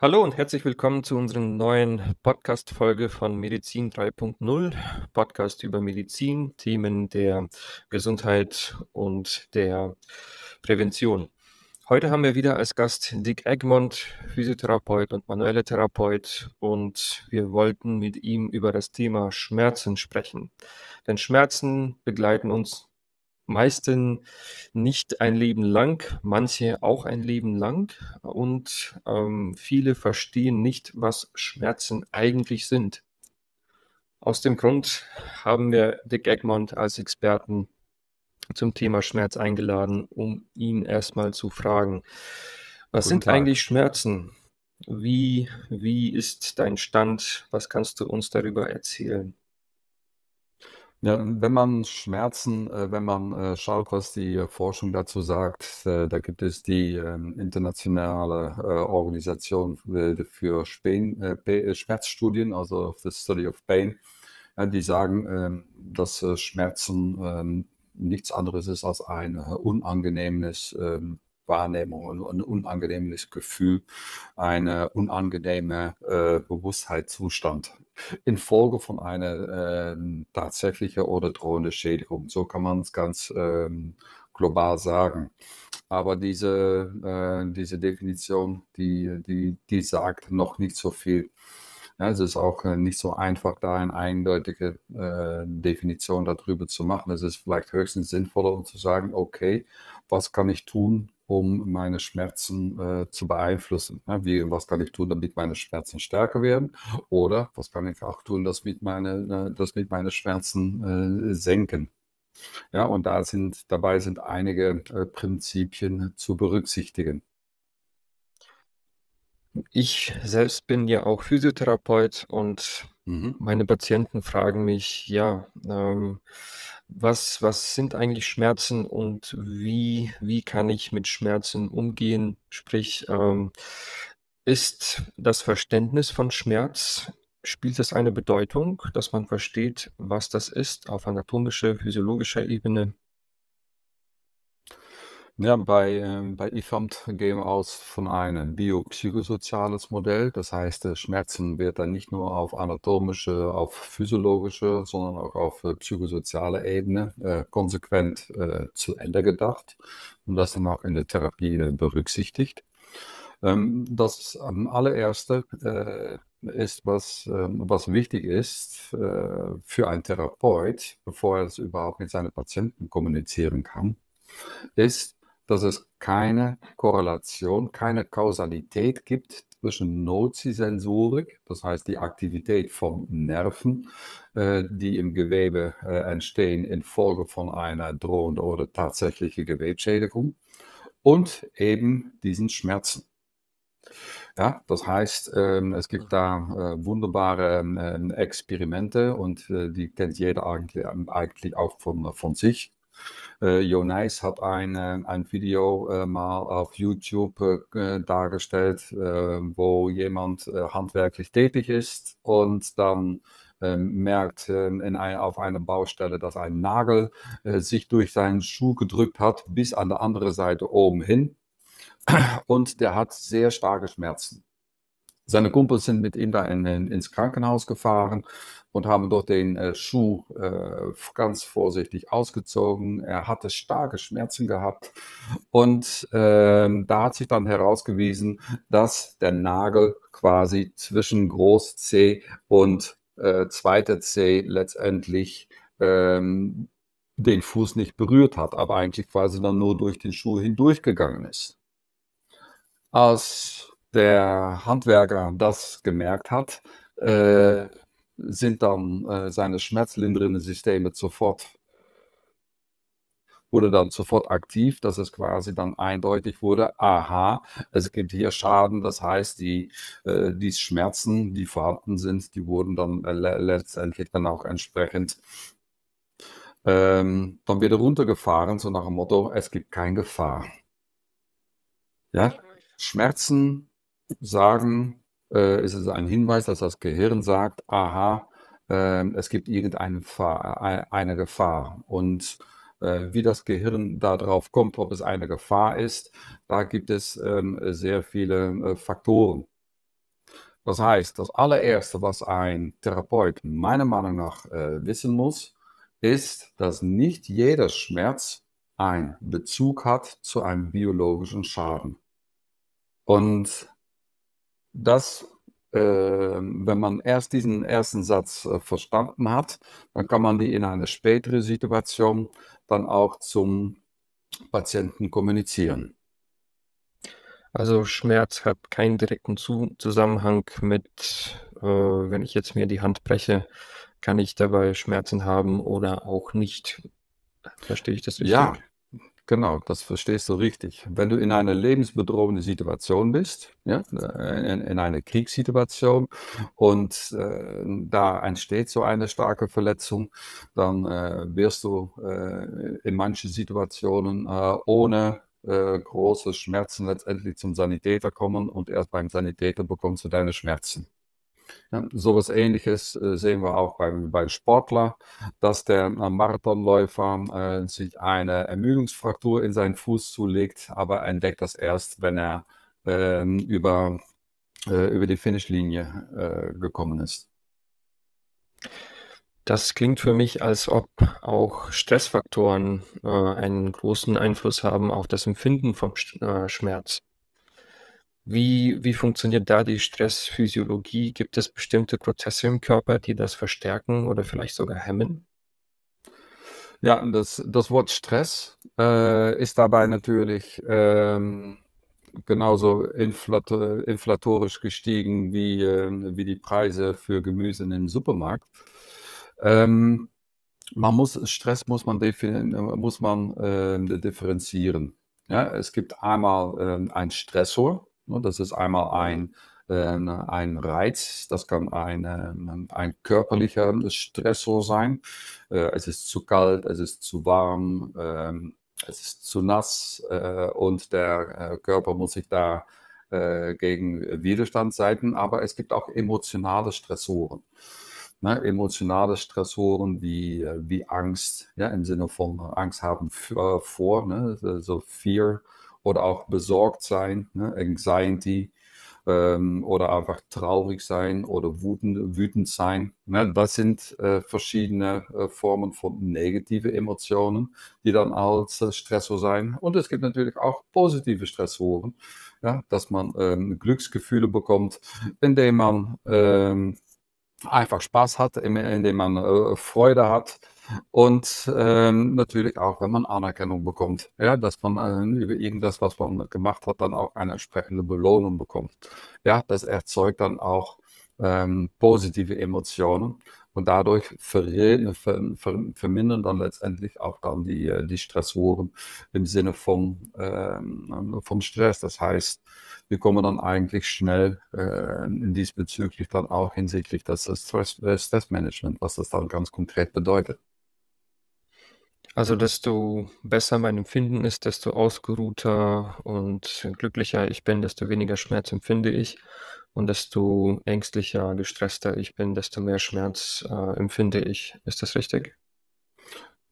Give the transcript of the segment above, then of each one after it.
Hallo und herzlich willkommen zu unserer neuen Podcast-Folge von Medizin 3.0, Podcast über Medizin, Themen der Gesundheit und der Prävention. Heute haben wir wieder als Gast Dick Egmont, Physiotherapeut und manuelle Therapeut und wir wollten mit ihm über das Thema Schmerzen sprechen. Denn Schmerzen begleiten uns meisten nicht ein Leben lang, manche auch ein Leben lang und ähm, viele verstehen nicht, was Schmerzen eigentlich sind. Aus dem Grund haben wir Dick Egmont als Experten zum Thema Schmerz eingeladen, um ihn erstmal zu fragen, was Guten sind Tag. eigentlich Schmerzen? Wie, wie ist dein Stand? Was kannst du uns darüber erzählen? Ja, wenn man Schmerzen, äh, wenn man äh, schaut, was die äh, Forschung dazu sagt, äh, da gibt es die ähm, internationale äh, Organisation für, für Spain, äh, äh, Schmerzstudien, also the Study of Pain, ja, die sagen, ähm, dass äh, Schmerzen ähm, nichts anderes ist als ein äh, unangenehmes ähm, Wahrnehmung, ein, ein unangenehmes Gefühl, eine unangenehme äh, Bewusstheitszustand infolge von einer ähm, tatsächlichen oder drohenden Schädigung. So kann man es ganz ähm, global sagen. Aber diese, äh, diese Definition, die, die, die sagt noch nicht so viel. Ja, es ist auch äh, nicht so einfach, da eine eindeutige äh, Definition darüber zu machen. Es ist vielleicht höchstens sinnvoller, um zu sagen, okay, was kann ich tun, um meine Schmerzen äh, zu beeinflussen? Ja, wie, was kann ich tun, damit meine Schmerzen stärker werden? Oder was kann ich auch tun, dass mit meine, äh, dass mit meine Schmerzen äh, senken? Ja, und da sind, dabei sind einige äh, Prinzipien zu berücksichtigen. Ich selbst bin ja auch Physiotherapeut und Mhm. meine Patienten fragen mich, ja, ähm, was, was sind eigentlich Schmerzen und wie, wie kann ich mit Schmerzen umgehen? Sprich, ähm, ist das Verständnis von Schmerz, spielt es eine Bedeutung, dass man versteht, was das ist auf anatomischer, physiologischer Ebene? Ja, bei, ähm, bei IFAMT gehen wir aus von einem biopsychosoziales Modell. Das heißt, Schmerzen wird dann nicht nur auf anatomische, auf physiologische, sondern auch auf äh, psychosoziale Ebene äh, konsequent äh, zu Ende gedacht und das dann auch in der Therapie äh, berücksichtigt. Ähm, das am allererste ist, was, ähm, was wichtig ist für einen Therapeut, bevor er es überhaupt mit seinen Patienten kommunizieren kann, ist, dass es keine Korrelation, keine Kausalität gibt zwischen Nocisensorik, das heißt die Aktivität von Nerven, äh, die im Gewebe äh, entstehen infolge von einer drohenden oder tatsächlichen Gewebschädigung, und eben diesen Schmerzen. Ja, das heißt, ähm, es gibt da äh, wunderbare ähm, Experimente und die kennt jeder eigentlich, eigentlich auch von, von sich. Äh, Jonas hat ein, äh, ein Video äh, mal auf YouTube äh, dargestellt, äh, wo jemand äh, handwerklich tätig ist und dann merkt in ein, auf einer Baustelle, dass ein Nagel sich durch seinen Schuh gedrückt hat bis an der andere Seite oben hin und der hat sehr starke Schmerzen. Seine Kumpels sind mit ihm da in, in, ins Krankenhaus gefahren und haben dort den äh, Schuh äh, ganz vorsichtig ausgezogen. Er hatte starke Schmerzen gehabt und ähm, da hat sich dann herausgewiesen, dass der Nagel quasi zwischen Groß C und äh, zweiter C letztendlich ähm, den Fuß nicht berührt hat, aber eigentlich quasi dann nur durch den Schuh hindurchgegangen ist. Als der Handwerker das gemerkt hat, äh, sind dann äh, seine schmerzlindernden Systeme sofort, wurde dann sofort aktiv, dass es quasi dann eindeutig wurde, aha, es gibt hier Schaden, das heißt, die, äh, die Schmerzen, die vorhanden sind, die wurden dann äh, le letztendlich dann auch entsprechend ähm, dann wieder runtergefahren, so nach dem Motto, es gibt keine Gefahr. Ja, Schmerzen sagen, äh, ist es ein Hinweis, dass das Gehirn sagt, aha, äh, es gibt irgendeine Gefahr, eine Gefahr. Und äh, wie das Gehirn darauf kommt, ob es eine Gefahr ist, da gibt es ähm, sehr viele äh, Faktoren. Das heißt, das allererste, was ein Therapeut meiner Meinung nach äh, wissen muss, ist, dass nicht jeder Schmerz einen Bezug hat zu einem biologischen Schaden. Und das, äh, wenn man erst diesen ersten Satz äh, verstanden hat, dann kann man die in einer späteren Situation dann auch zum Patienten kommunizieren. Also Schmerz hat keinen direkten Zusammenhang mit, äh, wenn ich jetzt mir die Hand breche, kann ich dabei Schmerzen haben oder auch nicht. Verstehe ich das richtig? Ja, genau, das verstehst du richtig. Wenn du in einer lebensbedrohenden Situation bist, ja, in, in einer Kriegssituation und äh, da entsteht so eine starke Verletzung, dann äh, wirst du äh, in manchen Situationen äh, ohne äh, große Schmerzen letztendlich zum Sanitäter kommen und erst beim Sanitäter bekommst du deine Schmerzen. Ja, sowas ähnliches äh, sehen wir auch beim, beim Sportler, dass der Marathonläufer äh, sich eine Ermüdungsfraktur in seinen Fuß zulegt, aber entdeckt das erst, wenn er äh, über, äh, über die Finishlinie äh, gekommen ist. Das klingt für mich, als ob auch Stressfaktoren äh, einen großen Einfluss haben auf das Empfinden vom Schmerz. Wie, wie funktioniert da die Stressphysiologie? Gibt es bestimmte Prozesse im Körper, die das verstärken oder vielleicht sogar hemmen? Ja, das, das Wort Stress äh, ist dabei natürlich ähm, genauso inflat inflatorisch gestiegen wie, äh, wie die Preise für Gemüse im Supermarkt. Ähm, man muss, Stress muss man, muss man äh, differenzieren. Ja, es gibt einmal äh, ein Stressor, das ist einmal ein, ähm, ein Reiz, das kann ein, ähm, ein körperlicher Stressor sein. Äh, es ist zu kalt, es ist zu warm, ähm, es ist zu nass äh, und der äh, Körper muss sich da gegen Widerstand seiten. Aber es gibt auch emotionale Stressoren. Ne, emotionale Stressoren wie, wie Angst, ja, im Sinne von Angst haben vor, ne, so Fear oder auch besorgt sein, ne? Anxiety ähm, oder einfach traurig sein oder wütend, wütend sein. Ne? Das sind äh, verschiedene äh, Formen von negative Emotionen, die dann als äh, Stressor sein. Und es gibt natürlich auch positive Stressoren, ja? dass man ähm, Glücksgefühle bekommt, indem man ähm, einfach Spaß hat, indem man äh, Freude hat und ähm, natürlich auch, wenn man Anerkennung bekommt, ja, dass man äh, über irgendwas, was man gemacht hat, dann auch eine entsprechende Belohnung bekommt. Ja, das erzeugt dann auch ähm, positive Emotionen und dadurch ver ver ver vermindern dann letztendlich auch dann die, äh, die Stressoren im Sinne von, ähm, vom Stress. Das heißt, wir kommen dann eigentlich schnell äh, in diesbezüglich dann auch hinsichtlich des Stress, äh, was das dann ganz konkret bedeutet. Also, desto besser mein Empfinden ist, desto ausgeruhter und glücklicher ich bin, desto weniger Schmerz empfinde ich. Und desto ängstlicher, gestresster ich bin, desto mehr Schmerz äh, empfinde ich. Ist das richtig?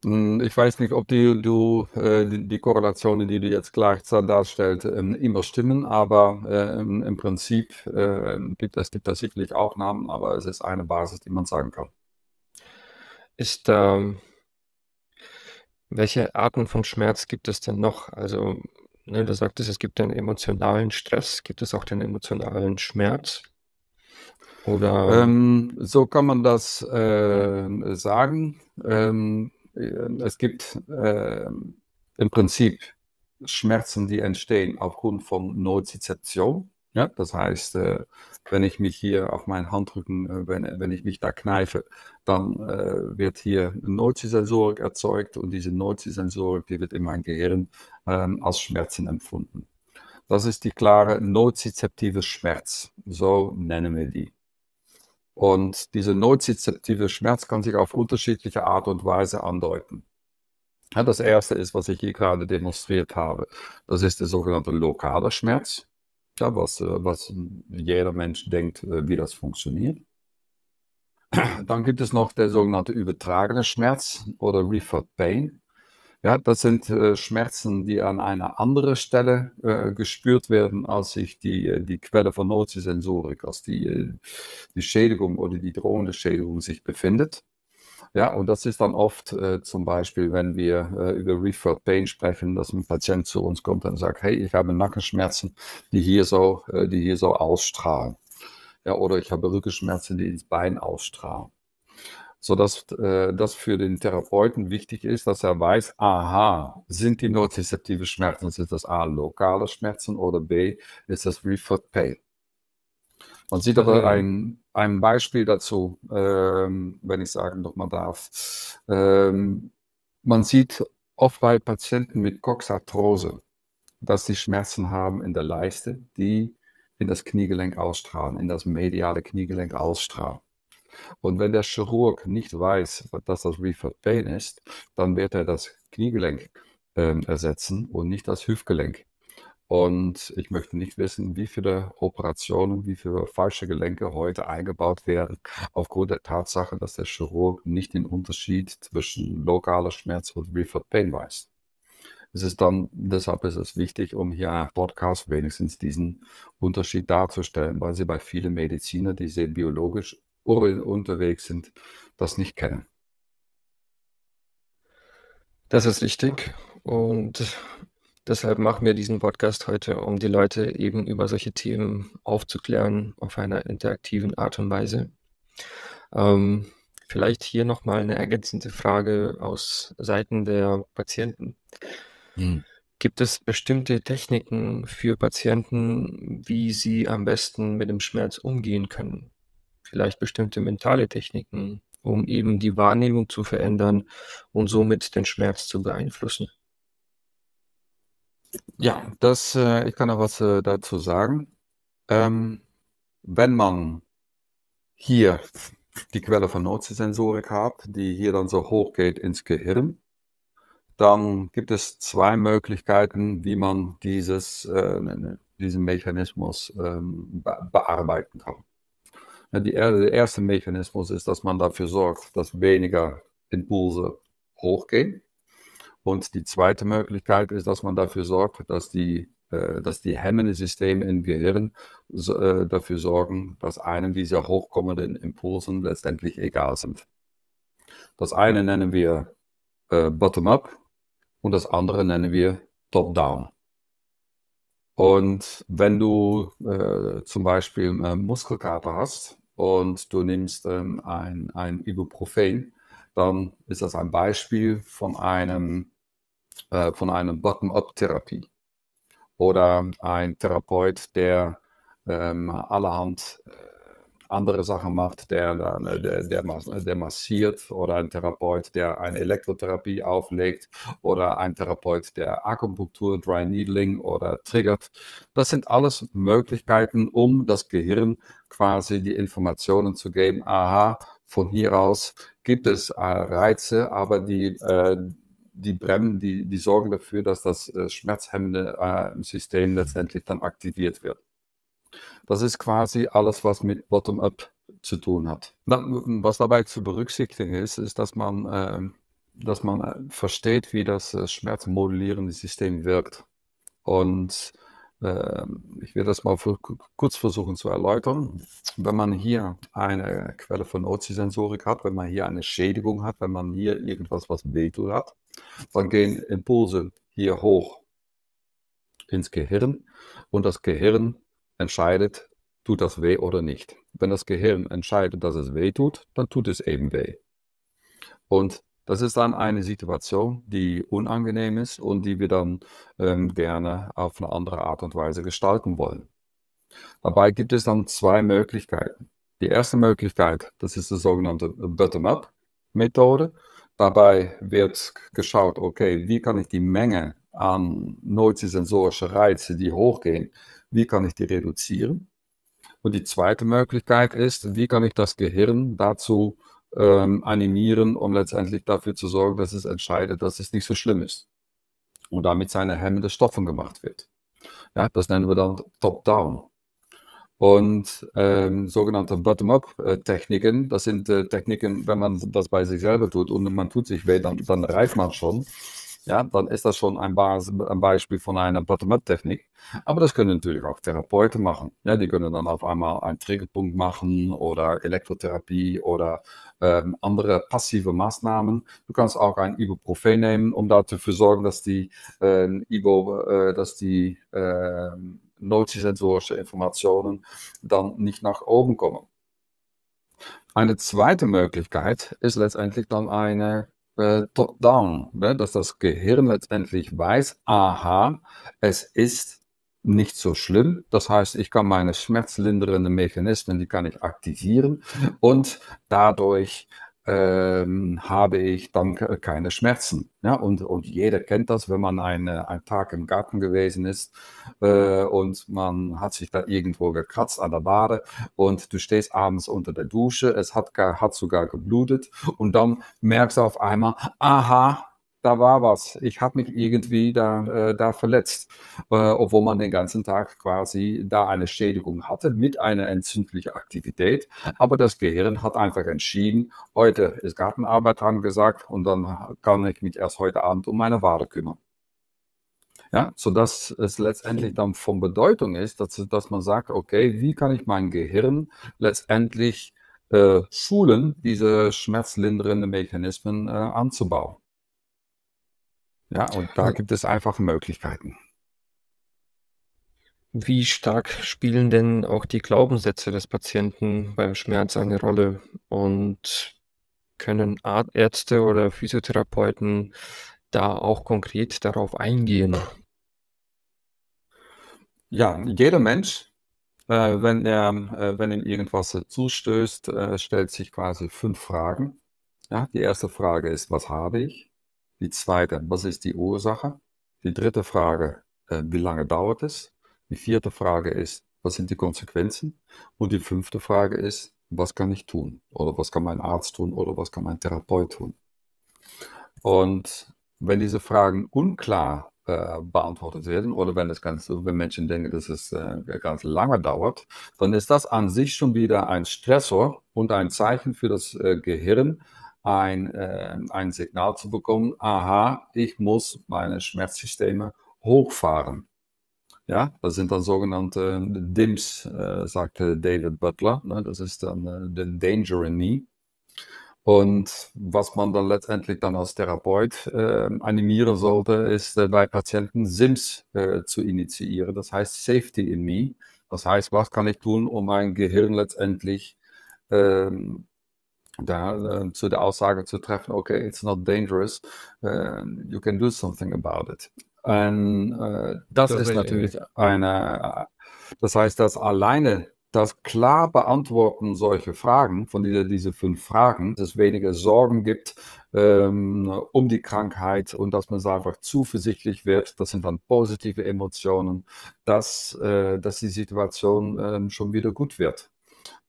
Hm, ich weiß nicht, ob die, du, äh, die, die Korrelationen, die du jetzt gleich darstellst, ähm, immer stimmen, aber äh, im Prinzip äh, gibt es gibt da sicherlich auch Namen, aber es ist eine Basis, die man sagen kann. Ist ähm, welche Arten von Schmerz gibt es denn noch? Also, ne, du sagtest, es gibt den emotionalen Stress. Gibt es auch den emotionalen Schmerz? Oder? Ähm, so kann man das äh, sagen. Ähm, es gibt äh, im Prinzip Schmerzen, die entstehen aufgrund von Nozizeption. Ja, das heißt, äh, wenn ich mich hier auf meinen Handrücken, äh, wenn, wenn ich mich da kneife, dann äh, wird hier eine Nocisensorik erzeugt und diese Nocisensorik, die wird in meinem Gehirn ähm, als Schmerzen empfunden. Das ist die klare nozizeptive Schmerz, so nennen wir die. Und diese nozizeptive Schmerz kann sich auf unterschiedliche Art und Weise andeuten. Ja, das erste ist, was ich hier gerade demonstriert habe. Das ist der sogenannte lokale Schmerz ja, was, äh, was jeder Mensch denkt, äh, wie das funktioniert. Dann gibt es noch der sogenannte übertragene Schmerz oder Referred Pain. Ja, das sind äh, Schmerzen, die an einer anderen Stelle äh, gespürt werden, als sich die, äh, die Quelle von Nocisensorik, als die, die Schädigung oder die drohende Schädigung sich befindet. Ja, und das ist dann oft äh, zum Beispiel, wenn wir äh, über Referred Pain sprechen, dass ein Patient zu uns kommt und sagt, hey, ich habe Nackenschmerzen, die hier so, äh, die hier so ausstrahlen. Ja, oder ich habe Rückenschmerzen, die ins Bein ausstrahlen. Sodass äh, das für den Therapeuten wichtig ist, dass er weiß, aha, sind die nozizeptive Schmerzen, sind das A, lokale Schmerzen oder B, ist das Referred Pain. Man sieht aber ein, ein Beispiel dazu, ähm, wenn ich sagen nochmal darf. Ähm, man sieht oft bei Patienten mit Coxarthrose, dass sie Schmerzen haben in der Leiste, die in das Kniegelenk ausstrahlen, in das mediale Kniegelenk ausstrahlen. Und wenn der Chirurg nicht weiß, dass das Referred Pain ist, dann wird er das Kniegelenk ähm, ersetzen und nicht das Hüftgelenk. Und ich möchte nicht wissen, wie viele Operationen, wie viele falsche Gelenke heute eingebaut werden, aufgrund der Tatsache, dass der Chirurg nicht den Unterschied zwischen lokaler Schmerz und Referred Pain weiß. Es ist dann, deshalb ist es wichtig, um hier Podcast wenigstens diesen Unterschied darzustellen, weil sie bei vielen Medizinern, die sehr biologisch unterwegs sind, das nicht kennen. Das ist richtig. Und deshalb machen wir diesen Podcast heute, um die Leute eben über solche Themen aufzuklären auf einer interaktiven Art und Weise. Ähm, vielleicht hier nochmal eine ergänzende Frage aus Seiten der Patienten. Hm. Gibt es bestimmte Techniken für Patienten, wie sie am besten mit dem Schmerz umgehen können? Vielleicht bestimmte mentale Techniken, um eben die Wahrnehmung zu verändern und somit den Schmerz zu beeinflussen. Ja, das, äh, ich kann auch was äh, dazu sagen. Ähm, wenn man hier die Quelle von Nocisensorik hat, die hier dann so hoch geht ins Gehirn, dann gibt es zwei Möglichkeiten, wie man dieses, äh, diesen Mechanismus ähm, be bearbeiten kann. Ja, die, der erste Mechanismus ist, dass man dafür sorgt, dass weniger Impulse hochgehen. Und die zweite Möglichkeit ist, dass man dafür sorgt, dass die, äh, dass die hemmenden Systeme im Gehirn äh, dafür sorgen, dass einem dieser hochkommenden Impulsen letztendlich egal sind. Das eine nennen wir äh, Bottom-up und das andere nennen wir Top-down. Und wenn du äh, zum Beispiel Muskelkater hast und du nimmst ähm, ein, ein Ibuprofen, dann ist das ein Beispiel von einem, äh, von einem Bottom-up-Therapie. Oder ein Therapeut, der ähm, allerhand äh, andere Sachen macht, der, der, der, der massiert oder ein Therapeut, der eine Elektrotherapie auflegt oder ein Therapeut, der Akupunktur, Dry Needling oder triggert. Das sind alles Möglichkeiten, um das Gehirn quasi die Informationen zu geben. Aha, von hier aus gibt es äh, Reize, aber die, äh, die bremsen, die, die sorgen dafür, dass das äh, schmerzhemmende äh, System letztendlich dann aktiviert wird. Das ist quasi alles, was mit Bottom-up zu tun hat. Was dabei zu berücksichtigen ist, ist, dass man, äh, dass man äh, versteht, wie das äh, schmerzmodulierende System wirkt. Und äh, ich werde das mal kurz versuchen zu erläutern. Wenn man hier eine Quelle von Ozisensorik hat, wenn man hier eine Schädigung hat, wenn man hier irgendwas, was wehtut hat, dann gehen Impulse hier hoch ins Gehirn und das Gehirn entscheidet, tut das weh oder nicht. Wenn das Gehirn entscheidet, dass es weh tut, dann tut es eben weh. Und das ist dann eine Situation, die unangenehm ist und die wir dann ähm, gerne auf eine andere Art und Weise gestalten wollen. Dabei gibt es dann zwei Möglichkeiten. Die erste Möglichkeit, das ist die sogenannte Bottom-up-Methode. Dabei wird geschaut, okay, wie kann ich die Menge an nocisensorische Reize, die hochgehen, wie kann ich die reduzieren? Und die zweite Möglichkeit ist, wie kann ich das Gehirn dazu ähm, animieren, um letztendlich dafür zu sorgen, dass es entscheidet, dass es nicht so schlimm ist. Und damit seine hemmende Stoffen gemacht wird. Ja, das nennen wir dann Top-Down. Und ähm, sogenannte Bottom-up-Techniken, das sind äh, Techniken, wenn man das bei sich selber tut und man tut sich weh, dann, dann reift man schon. ja, dann ist das schon ein, Bas ein Beispiel von einer Bottom-up-Technik. Aber das können natürlich auch Therapeuten machen. Ja, die können dann auf einmal einen Triggerpunkt machen oder Elektrotherapie oder ähm, andere passive Maßnahmen. Du kannst auch ein Ibuprofen nehmen, um dafür zu sorgen, dass die äh, Ibo, äh, dass die äh, nocisensorische Informationen dann nicht nach oben kommen. Eine zweite Möglichkeit ist letztendlich dann eine äh, Top-Down, ne? dass das Gehirn letztendlich weiß, aha, es ist nicht so schlimm. Das heißt, ich kann meine schmerzlindernden Mechanismen, die kann ich aktivieren und dadurch ähm, habe ich dann keine Schmerzen. Ja, und, und jeder kennt das, wenn man eine, einen Tag im Garten gewesen ist äh, und man hat sich da irgendwo gekratzt an der Bade und du stehst abends unter der Dusche, es hat, hat sogar geblutet und dann merkst du auf einmal, aha, da war was. Ich habe mich irgendwie da, äh, da verletzt, äh, obwohl man den ganzen Tag quasi da eine Schädigung hatte mit einer entzündlichen Aktivität. Aber das Gehirn hat einfach entschieden, heute ist Gartenarbeit angesagt und dann kann ich mich erst heute Abend um meine Wade kümmern. Ja, sodass es letztendlich dann von Bedeutung ist, dass, dass man sagt, okay, wie kann ich mein Gehirn letztendlich äh, schulen, diese schmerzlindernden Mechanismen äh, anzubauen. Ja, und da gibt es einfach Möglichkeiten. Wie stark spielen denn auch die Glaubenssätze des Patienten beim Schmerz eine Rolle? Und können Ärzte oder Physiotherapeuten da auch konkret darauf eingehen? Ja, jeder Mensch, äh, wenn er, äh, wenn ihm irgendwas zustößt, äh, stellt sich quasi fünf Fragen. Ja, die erste Frage ist, was habe ich? Die zweite, was ist die Ursache? Die dritte Frage, äh, wie lange dauert es? Die vierte Frage ist, was sind die Konsequenzen? Und die fünfte Frage ist, was kann ich tun? Oder was kann mein Arzt tun? Oder was kann mein Therapeut tun? Und wenn diese Fragen unklar äh, beantwortet werden oder wenn es ganz, wenn Menschen denken, dass es äh, ganz lange dauert, dann ist das an sich schon wieder ein Stressor und ein Zeichen für das äh, Gehirn, ein, äh, ein Signal zu bekommen, aha, ich muss meine Schmerzsysteme hochfahren. Ja, das sind dann sogenannte DIMS, äh, sagte David Butler. Ne? Das ist dann äh, the Danger in Me. Und was man dann letztendlich dann als Therapeut äh, animieren sollte, ist äh, bei Patienten SIMS äh, zu initiieren. Das heißt Safety in Me. Das heißt, was kann ich tun, um mein Gehirn letztendlich ähm, da äh, zu der Aussage zu treffen, okay, it's not dangerous, uh, you can do something about it. Und äh, das, das, ist natürlich eine, das heißt, dass alleine das klar beantworten solche Fragen, von dieser, diese fünf Fragen, dass es weniger Sorgen gibt ähm, um die Krankheit und dass man einfach zuversichtlich wird, das sind dann positive Emotionen, dass, äh, dass die Situation äh, schon wieder gut wird.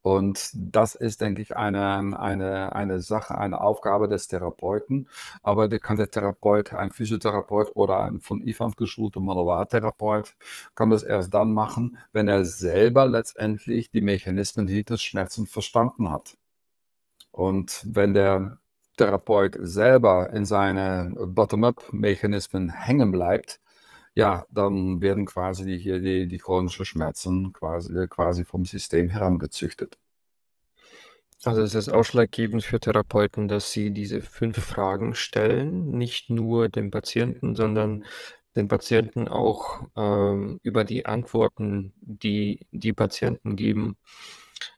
Und das ist, denke ich, eine, eine, eine Sache, eine Aufgabe des Therapeuten. Aber der kann der Therapeut, ein Physiotherapeut oder ein von IFAM geschulter Manualtherapeut, kann das erst dann machen, wenn er selber letztendlich die Mechanismen hinter Schmerzen verstanden hat. Und wenn der Therapeut selber in seine Bottom-up-Mechanismen hängen bleibt, ja, dann werden quasi die, die, die chronischen Schmerzen quasi, quasi vom System herangezüchtet. Also es ist ausschlaggebend für Therapeuten, dass sie diese fünf Fragen stellen, nicht nur dem Patienten, sondern den Patienten auch ähm, über die Antworten, die die Patienten geben,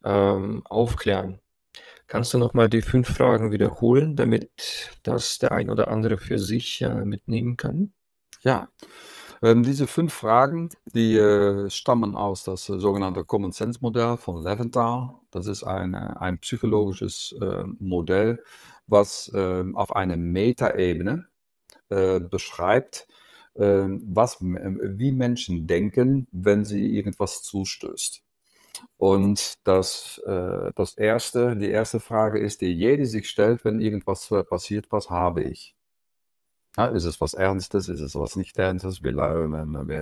ähm, aufklären. Kannst du nochmal die fünf Fragen wiederholen, damit das der ein oder andere für sich äh, mitnehmen kann? Ja, ähm, diese fünf Fragen, die äh, stammen aus das äh, sogenannte Common Sense Modell von Leventhal. Das ist ein, äh, ein psychologisches äh, Modell, was ähm, auf einer Metaebene äh, beschreibt, ähm, was, wie Menschen denken, wenn sie irgendwas zustößt. Und das, äh, das erste, die erste Frage ist, die jede sich stellt, wenn irgendwas passiert, was habe ich? Ja, ist es was Ernstes? Ist es was nicht Ernstes? Wie lange,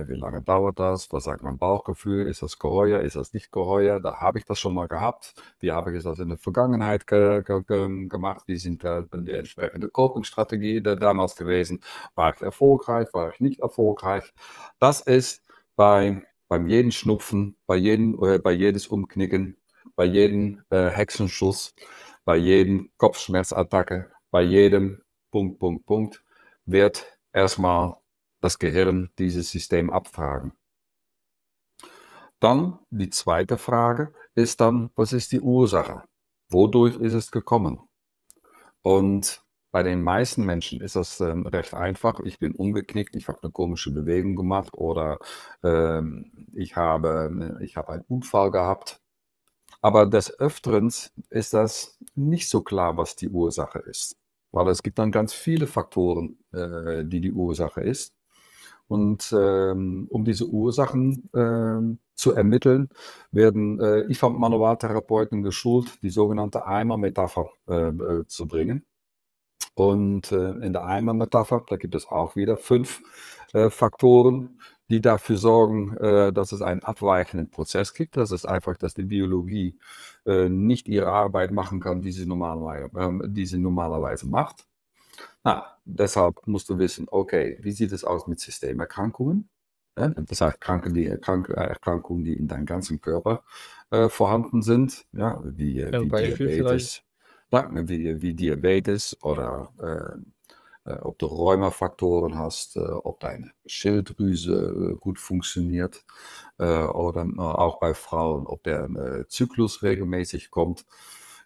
wie lange dauert das? Was sagt mein Bauchgefühl? Ist das Geheuer? Ist das nicht Geheuer? Da habe ich das schon mal gehabt. Wie habe ich das in der Vergangenheit ge ge ge gemacht? Wie sind da die entsprechende Coping-Strategie damals gewesen? War ich erfolgreich? War ich nicht erfolgreich? Das ist bei, beim jeden Schnupfen, bei, jedem, äh, bei jedes Umknicken, bei jedem äh, Hexenschuss, bei jedem Kopfschmerzattacke, bei jedem Punkt, Punkt, Punkt wird erstmal das Gehirn dieses System abfragen. Dann die zweite Frage ist dann, was ist die Ursache? Wodurch ist es gekommen? Und bei den meisten Menschen ist das ähm, recht einfach. Ich bin umgeknickt, ich habe eine komische Bewegung gemacht oder ähm, ich habe, ich habe einen Unfall gehabt. Aber des Öfteren ist das nicht so klar, was die Ursache ist. Weil es gibt dann ganz viele Faktoren, äh, die die Ursache ist. Und ähm, um diese Ursachen äh, zu ermitteln, werden äh, IFAM-Manualtherapeuten geschult, die sogenannte Eimer-Metapher äh, äh, zu bringen. Und äh, in der Eimer-Metapher, da gibt es auch wieder fünf äh, Faktoren, die dafür sorgen, äh, dass es einen abweichenden Prozess gibt. Das ist einfach, dass die Biologie äh, nicht ihre Arbeit machen kann, die sie normalerweise, äh, die sie normalerweise macht. Na, deshalb musst du wissen, okay, wie sieht es aus mit Systemerkrankungen? Das heißt, Kranken, die, Krank Erkrankungen, die in deinem ganzen Körper äh, vorhanden sind, ja, wie, äh, wie Diabetes, ja, wie, wie Diabetes oder äh, äh, ob du Rheumafaktoren hast, äh, ob deine Schilddrüse äh, gut funktioniert oder auch bei Frauen, ob der Zyklus regelmäßig kommt.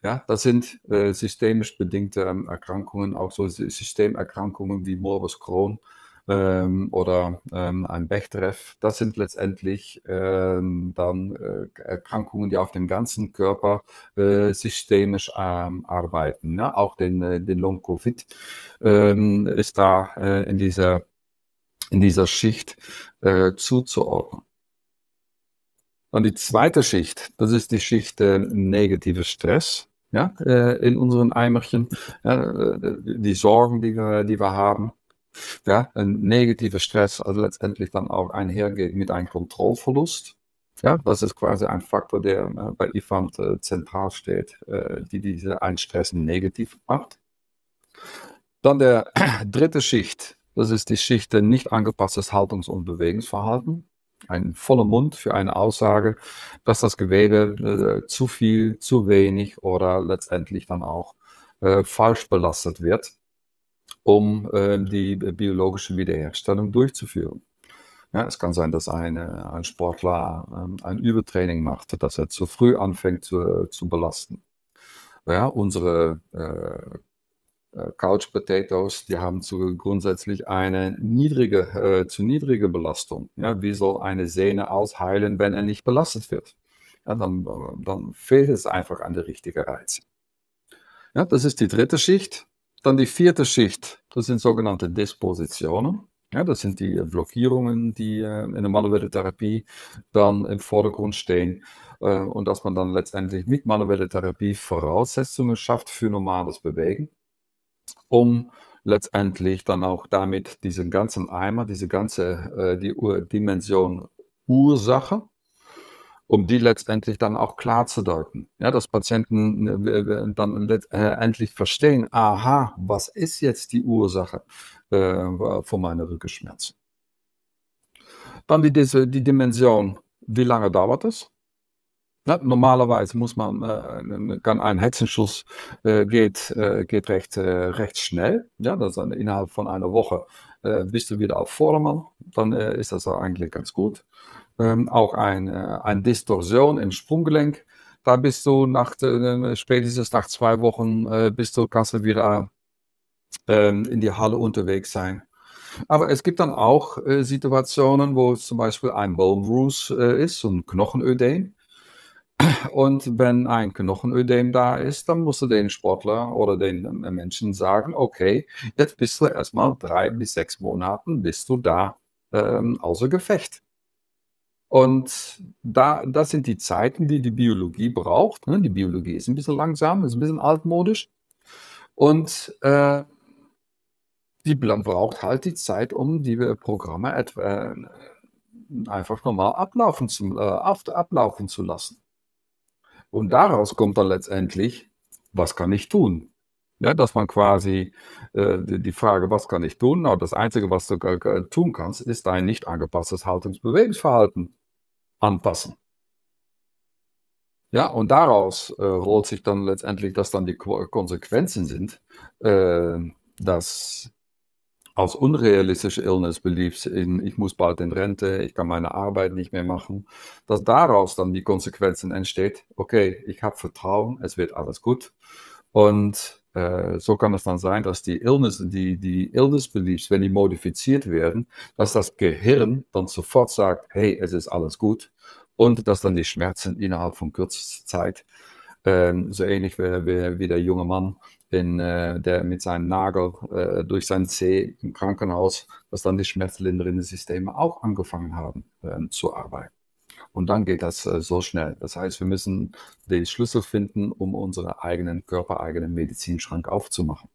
Ja, das sind systemisch bedingte ähm, Erkrankungen, auch so Systemerkrankungen wie Morbus Crohn ähm, oder ähm, ein Bechterew. Das sind letztendlich ähm, dann äh, Erkrankungen, die auf dem ganzen Körper äh, systemisch ähm, arbeiten. Ja? Auch den, äh, den Long-Covid ähm, ist da äh, in, dieser, in dieser Schicht äh, zuzuordnen. Und die zweite Schicht, das ist die Schicht äh, negative Stress ja, äh, in unseren Eimerchen, ja, äh, die Sorgen, die wir, die wir haben, ja, ein negativer Stress also letztendlich dann auch einhergeht mit einem Kontrollverlust. Ja, das ist quasi ein Faktor, der äh, bei IFAMT äh, zentral steht, äh, die diese Einstressen negativ macht. Dann der dritte Schicht, das ist die Schicht nicht angepasstes Haltungs- und Bewegungsverhalten. Ein voller Mund für eine Aussage, dass das Gewebe äh, zu viel, zu wenig oder letztendlich dann auch äh, falsch belastet wird um äh, die biologische Wiederherstellung durchzuführen. Ja, es kann sein, dass eine, ein Sportler ähm, ein Übertraining macht, dass er zu früh anfängt zu, zu belasten. Ja, unsere äh, äh Couch Potatoes, die haben zu, grundsätzlich eine niedrige, äh, zu niedrige Belastung. Ja, wie soll eine Sehne ausheilen, wenn er nicht belastet wird? Ja, dann, dann fehlt es einfach an der richtigen Reiz. Ja, das ist die dritte Schicht. Dann die vierte Schicht, das sind sogenannte Dispositionen. Ja, das sind die Blockierungen, die äh, in der manuellen Therapie dann im Vordergrund stehen. Äh, und dass man dann letztendlich mit manueller Therapie Voraussetzungen schafft für normales Bewegen, um letztendlich dann auch damit diesen ganzen Eimer, diese ganze äh, die Dimension Ursache um die letztendlich dann auch klar zu deuten. Ja, dass Patienten äh, dann letztendlich äh, verstehen, aha, was ist jetzt die Ursache äh, von meiner Rückenschmerzen? Dann die, diese, die Dimension, wie lange dauert es? Ja, normalerweise muss man, äh, kann ein Hetzenschuss geht, geht recht, recht schnell. Ja, das ist innerhalb von einer Woche bist du wieder auf Vordermann. Dann ist das eigentlich ganz gut ähm, auch eine, äh, eine Distorsion im Sprunggelenk. Da bist du nach, äh, spätestens nach zwei Wochen, äh, bist du, kannst du wieder äh, in die Halle unterwegs sein. Aber es gibt dann auch äh, Situationen, wo zum Beispiel ein Bone Bruise äh, ist, so ein Knochenödem. Und wenn ein Knochenödem da ist, dann musst du den Sportler oder den äh, Menschen sagen, okay, jetzt bist du erstmal drei bis sechs Monaten, bist du da ähm, außer Gefecht. Und da, das sind die Zeiten, die die Biologie braucht. Ne? Die Biologie ist ein bisschen langsam, ist ein bisschen altmodisch. Und äh, die braucht halt die Zeit, um die Programme etwa, äh, einfach normal ablaufen zu, äh, ablaufen zu lassen. Und daraus kommt dann letztendlich, was kann ich tun? Ja, dass man quasi äh, die Frage, was kann ich tun? Na, das Einzige, was du äh, tun kannst, ist ein nicht angepasstes Haltungsbewegungsverhalten anpassen. Ja, und daraus äh, rollt sich dann letztendlich, dass dann die Konsequenzen sind, äh, dass aus unrealistische Illness Beliefs in, ich muss bald in Rente, ich kann meine Arbeit nicht mehr machen, dass daraus dann die Konsequenzen entsteht, okay, ich habe Vertrauen, es wird alles gut. Und äh, so kann es dann sein, dass die Illness, die, die Illness Beliefs, wenn die modifiziert werden, dass das Gehirn dann sofort sagt, hey, es ist alles gut und dass dann die Schmerzen innerhalb von kürzester Zeit, äh, so ähnlich wie, wie, wie, der junge Mann, in, äh, der mit seinem Nagel äh, durch sein Zeh im Krankenhaus, dass dann die schmerzlindernden Systeme auch angefangen haben ähm, zu arbeiten. Und dann geht das äh, so schnell. Das heißt, wir müssen den Schlüssel finden, um unseren eigenen körpereigenen Medizinschrank aufzumachen.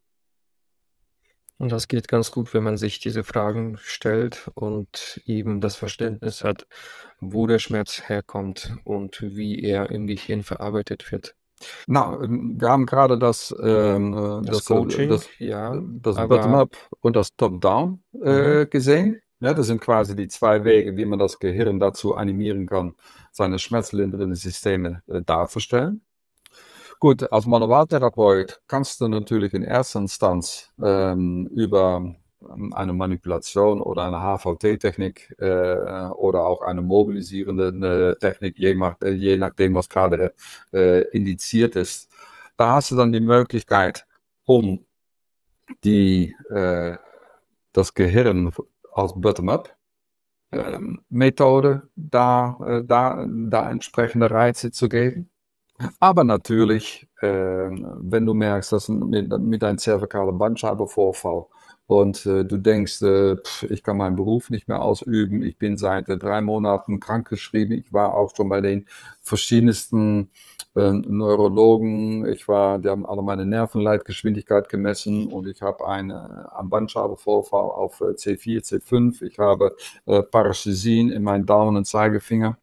Und das geht ganz gut, wenn man sich diese Fragen stellt und eben das Verständnis hat, wo der Schmerz herkommt und wie er im Gehirn verarbeitet wird. Na, ähm, wir haben gerade das, ähm, äh, das, das, äh, Coaching, das, ja, das Bottom-up und das Top-down äh, mhm. gesehen. Ja, das sind quasi die zwei Wege, wie man das Gehirn dazu animieren kann, seine schmerzlindernden Systeme äh, darzustellen. Gut, als Manualtherapeut kannst du natürlich in erster Instanz ähm, über ähm, eine Manipulation oder eine HVT-Technik äh, oder auch eine mobilisierende äh, Technik, je, nach, äh, je nachdem, was gerade äh, indiziert ist. Da hast du dann die Möglichkeit, um die, äh, das Gehirn als Bottom-up ähm, Methode da, äh, da, da entsprechende Reize zu geben. Aber natürlich, äh, wenn du merkst, dass mit, mit einem zervikalen Bandscheibenvorfall und äh, du denkst, äh, pff, ich kann meinen Beruf nicht mehr ausüben, ich bin seit drei Monaten krankgeschrieben, ich war auch schon bei den verschiedensten Neurologen, ich war, die haben alle meine Nervenleitgeschwindigkeit gemessen und ich habe einen äh, Bandscheibenvorfall auf C4, C5, ich habe äh, Parasesien in meinen Daumen und Zeigefinger.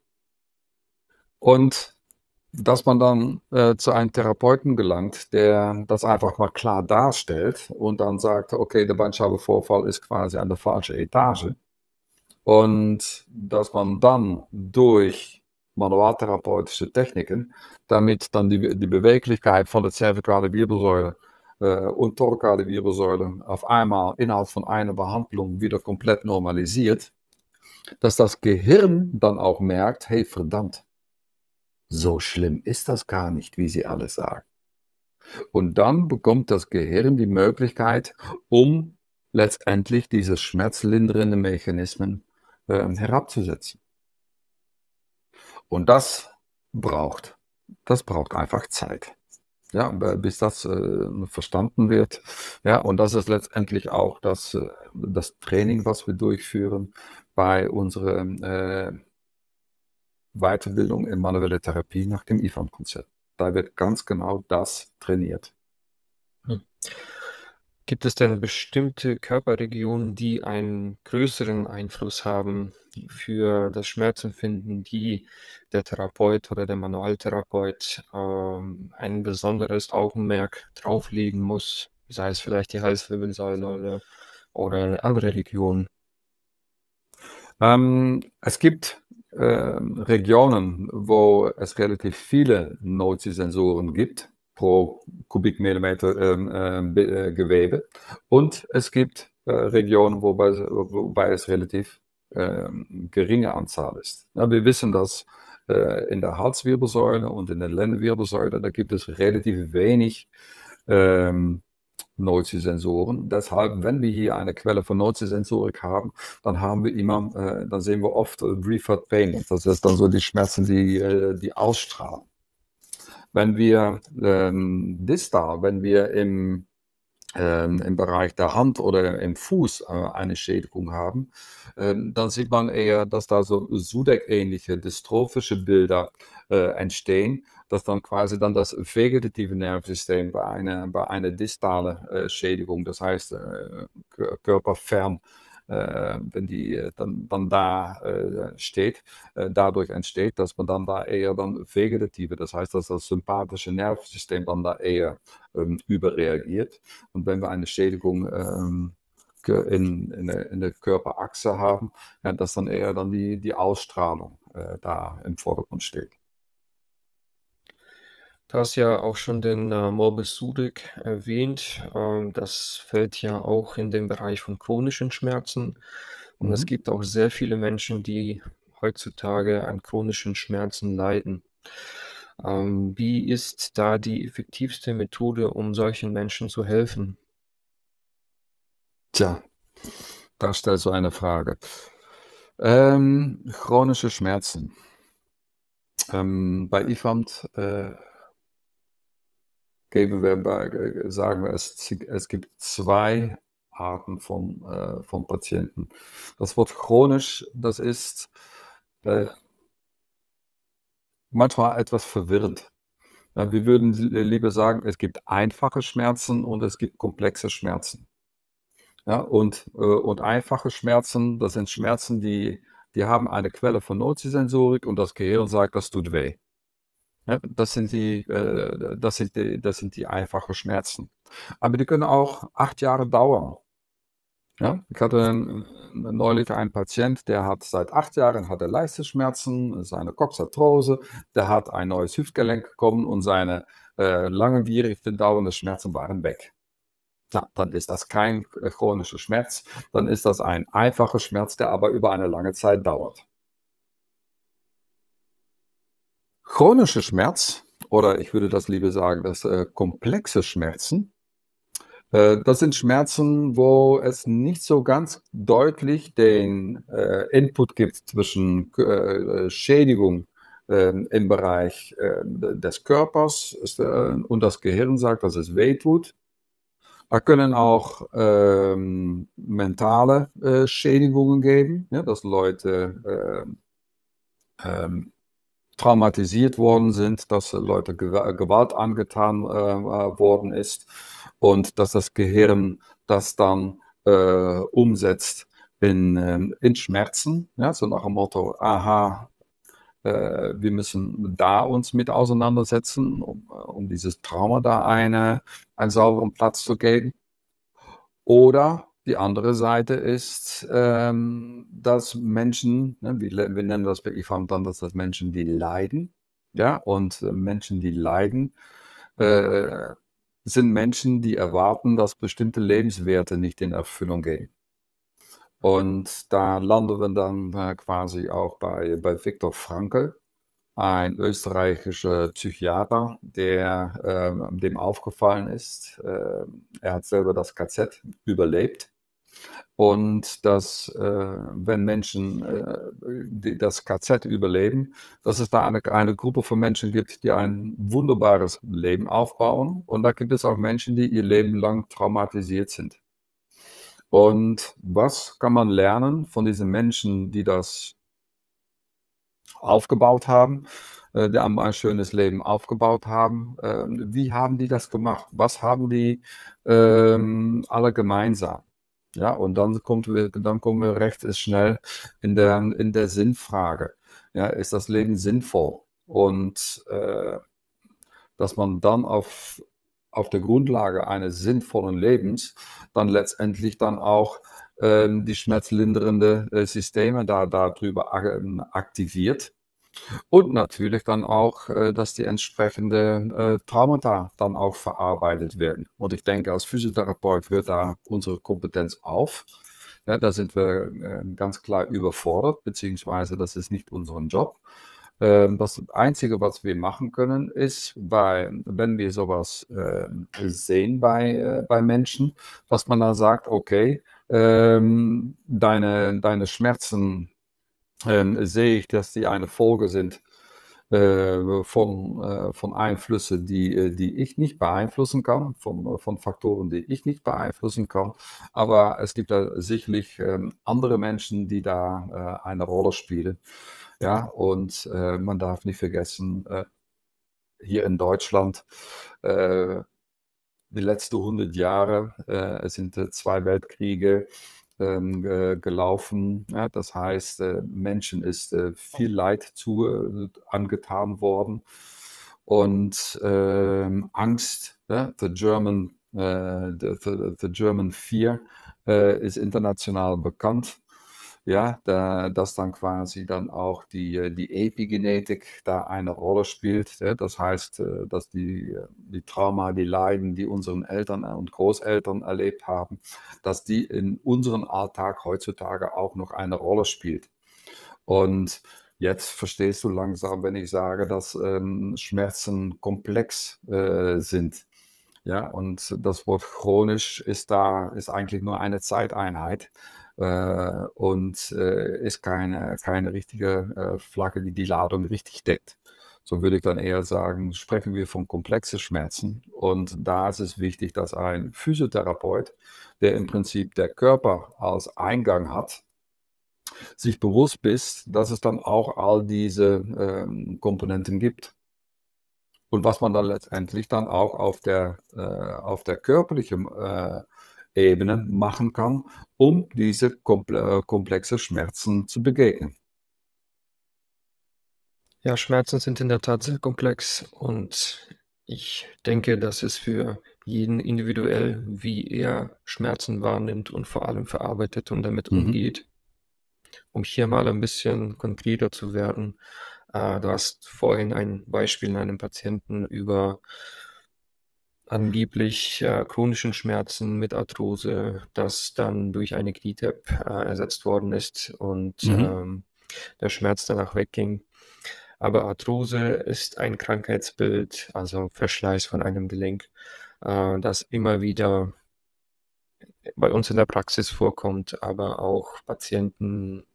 Und dass man dann äh, zu einem Therapeuten gelangt, der das einfach mal klar darstellt und dann sagt, okay, der Bandscheibenvorfall ist quasi an der falschen Etage. Und dass man dann durch manualtherapeutische Techniken, damit dann die, die Beweglichkeit von der zervikale Wirbelsäule äh, und thorakale Wirbelsäule auf einmal innerhalb von einer Behandlung wieder komplett normalisiert, dass das Gehirn dann auch merkt, hey verdammt, so schlimm ist das gar nicht, wie sie alle sagen. Und dann bekommt das Gehirn die Möglichkeit, um letztendlich diese schmerzlindernden Mechanismen äh, herabzusetzen. Und das braucht, das braucht einfach Zeit. Ja, bis das äh, verstanden wird. Ja, und das ist letztendlich auch das, äh, das Training, was wir durchführen bei unserem äh, Weiterbildung in manuelle Therapie nach dem IFAM-Konzept. Da wird ganz genau das trainiert. Gibt es denn bestimmte Körperregionen, die einen größeren Einfluss haben für das Schmerzempfinden, die der Therapeut oder der Manualtherapeut ähm, ein besonderes Augenmerk drauflegen muss, sei es vielleicht die Halswirbelsäule oder, oder andere Regionen? Ähm, es gibt äh, Regionen, wo es relativ viele Nocisensoren gibt pro Kubikmillimeter ähm, äh, Gewebe. Und es gibt äh, Regionen, wobei, wobei es relativ ähm, geringe Anzahl ist. Ja, wir wissen, dass äh, in der Halswirbelsäule und in der Lendenwirbelsäule, da gibt es relativ wenig ähm, Nocisensoren. Deshalb, wenn wir hier eine Quelle von Nocisensorik haben, dann haben wir immer, äh, dann sehen wir oft äh, Referred Pain. Das ist dann so die Schmerzen, die, äh, die ausstrahlen. Wenn wir ähm, distal, wenn wir im ähm, im Bereich der Hand oder im Fuß äh, eine Schädigung haben, ähm, dann sieht man eher, dass da so Sudeck-ähnliche dystrophische Bilder äh, entstehen, dass dann quasi dann das vegetative Nervensystem bei einer, bei einer distale äh, Schädigung, das heißt äh, körperfern, wenn die äh, dann, dann da äh, steht, äh, dadurch entsteht, dass man dann da eher dann vegetative, das heißt, dass das sympathische Nervensystem dann da eher ähm, überreagiert. Und wenn wir eine Schädigung ähm, in, in, der, in der Körperachse haben, ja, dass dann eher dann die, die Ausstrahlung äh, da im Vordergrund steht. Du hast ja auch schon den äh, Morbus Sudeck erwähnt. Ähm, das fällt ja auch in den Bereich von chronischen Schmerzen. Und es Mhm. gibt auch sehr viele Menschen, die heutzutage an chronischen Schmerzen leiden. Ähm, wie ist da die effektivste Methode, um solchen Menschen zu helfen? Tja, da stellst du eine Frage. Ähm, chronische Schmerzen. Ähm, bei IFAMT äh, geben wir äh, sagen wir, es, es gibt zwei Arten von, äh, von Patienten. Das Wort chronisch, das ist äh, manchmal etwas verwirrend. Ja, wir würden lieber sagen, es gibt einfache Schmerzen und es gibt komplexe Schmerzen. Ja, und, äh, und einfache Schmerzen, das sind Schmerzen, die, die haben eine Quelle von Nocisensorik und das Gehirn sagt, das tut weh. Ja, das sind die, äh, das sind die, das sind die einfachen Schmerzen. Aber die können auch acht Jahre dauern. Ja, ich hatte neulich einen Patient, der hat seit acht Jahren hat er Leistenschmerzen, seine Coxarthrose, der hat ein neues Hüftgelenk bekommen und seine äh, langwierig dauernde Schmerzen waren weg. Ja, dann ist das kein äh, chronischer Schmerz, dann ist das ein einfacher Schmerz, der aber über eine lange Zeit dauert. Chronische Schmerz, oder ich würde das lieber sagen, das äh, komplexe Schmerzen, äh, das sind Schmerzen, wo es nicht so ganz deutlich den äh, Input gibt zwischen äh, Schädigung ähm, im Bereich äh, des Körpers ist, äh, und das Gehirn sagt, dass es weh tut. Da können auch ähm, mentale äh, Schädigungen geben, ja, dass Leute äh, ähm, traumatisiert worden sind, dass Leute Gewalt angetan äh, worden ist und dass das Gehirn das dann äh, umsetzt in, ähm, in Schmerzen, ja, so nach dem Motto, aha, äh, wir müssen da uns mit auseinandersetzen, um, um dieses Trauma da eine, einen sauberen Platz zu geben. Oder die andere Seite ist, ähm, dass Menschen, ne, wir, wir nennen das wirklich dann, dass das Menschen, die leiden, ja, und äh, Menschen, die leiden, äh, sind Menschen, die erwarten, dass bestimmte Lebenswerte nicht in Erfüllung gehen. Und da landen wir dann äh, quasi auch bei, bei Viktor Frankl, ein österreichischer Psychiater, der äh, dem aufgefallen ist, äh, er hat selber das KZ überlebt und dass, äh, wenn Menschen äh, das KZ überleben, dass es da eine, eine Gruppe von Menschen gibt, die ein wunderbares Leben aufbauen. Und da gibt es auch Menschen, die ihr Leben lang traumatisiert sind. Und was kann man lernen von diesen Menschen, die das aufgebaut haben, äh, die ein schönes Leben aufgebaut haben? Äh, wie haben die das gemacht? Was haben die ähm, alle gemeinsam? Ja, und dann, kommt, dann kommen wir recht schnell in der, in der Sinnfrage. Ja, ist das Leben sinnvoll? Und äh, dass man dann auf, auf der Grundlage eines sinnvollen Lebens dann letztendlich dann auch ähm, die schmerzlindernde äh, Systeme da darüber aktiviert und natürlich dann auch, äh, dass die entsprechende äh, Traumata dann auch verarbeitet werden. Und ich denke, als Physiotherapeut hört da unsere Kompetenz auf. Ja, da sind wir äh, ganz klar überfordert, beziehungsweise das ist nicht unser Job. Ähm, das Einzige, was wir machen können, ist, bei, wenn wir sowas äh, sehen bei, äh, bei Menschen, dass man dann sagt, okay, ähm, deine, deine Schmerzen ähm, sehe ich, dass die eine Folge sind äh, von, äh, von Einflüssen, die, äh, die ich nicht beeinflussen kann, von, von Faktoren, die ich nicht beeinflussen kann. Aber es gibt da sicherlich ähm, andere Menschen, die da äh, eine Rolle spielen. Ja, und äh, man darf nicht vergessen, äh, hier in Deutschland, die letzten 100 Jahre, es sind zwei Weltkriege, ähm, gelaufen. Ja, das heißt, äh, Menschen ist äh, viel Leid zu, äh, angetan worden und ähm, Angst, ja, the German, äh, the, the, the, German Fear äh, ist international bekannt ja, da, dass dann quasi dann auch die, äh, die Epigenetik da eine Rolle spielt. Das heißt, äh, dass die, äh, die Trauma, die Leiden, die unseren Eltern und Großeltern erlebt haben, dass die in unserem Alltag heutzutage auch noch eine Rolle spielt. Und jetzt verstehst du langsam, wenn ich sage, dass ähm, Schmerzen komplex äh, sind. Ja, und das Wort chronisch ist da, ist eigentlich nur eine Zeiteinheit äh, und äh, ist keine, keine richtige äh, Flagge, die die Ladung richtig deckt. So würde ich dann eher sagen, sprechen wir von komplexen Schmerzen. Und da ist es wichtig, dass ein Physiotherapeut, der im Prinzip der Körper als Eingang hat, sich bewusst ist, dass es dann auch all diese ähm, Komponenten gibt. Und was man dann letztendlich dann auch auf der, äh, auf der körperlichen äh, Ebene machen kann, um diese komple komplexe Schmerzen zu begegnen. Ja, Schmerzen sind in der Tat sehr komplex und ich denke, dass es für jeden individuell, wie er Schmerzen wahrnimmt und vor allem verarbeitet und damit mhm. umgeht. Um hier mal ein bisschen konkreter zu werden, äh, du hast vorhin ein Beispiel in einem Patienten über angeblich äh, chronischen Schmerzen mit Arthrose, das dann durch eine Knietap äh, ersetzt worden ist und mhm. ähm, der Schmerz danach wegging. Aber Arthrose ist ein Krankheitsbild, also Verschleiß von einem Gelenk, äh, das immer wieder bei uns in der Praxis vorkommt, aber auch Patienten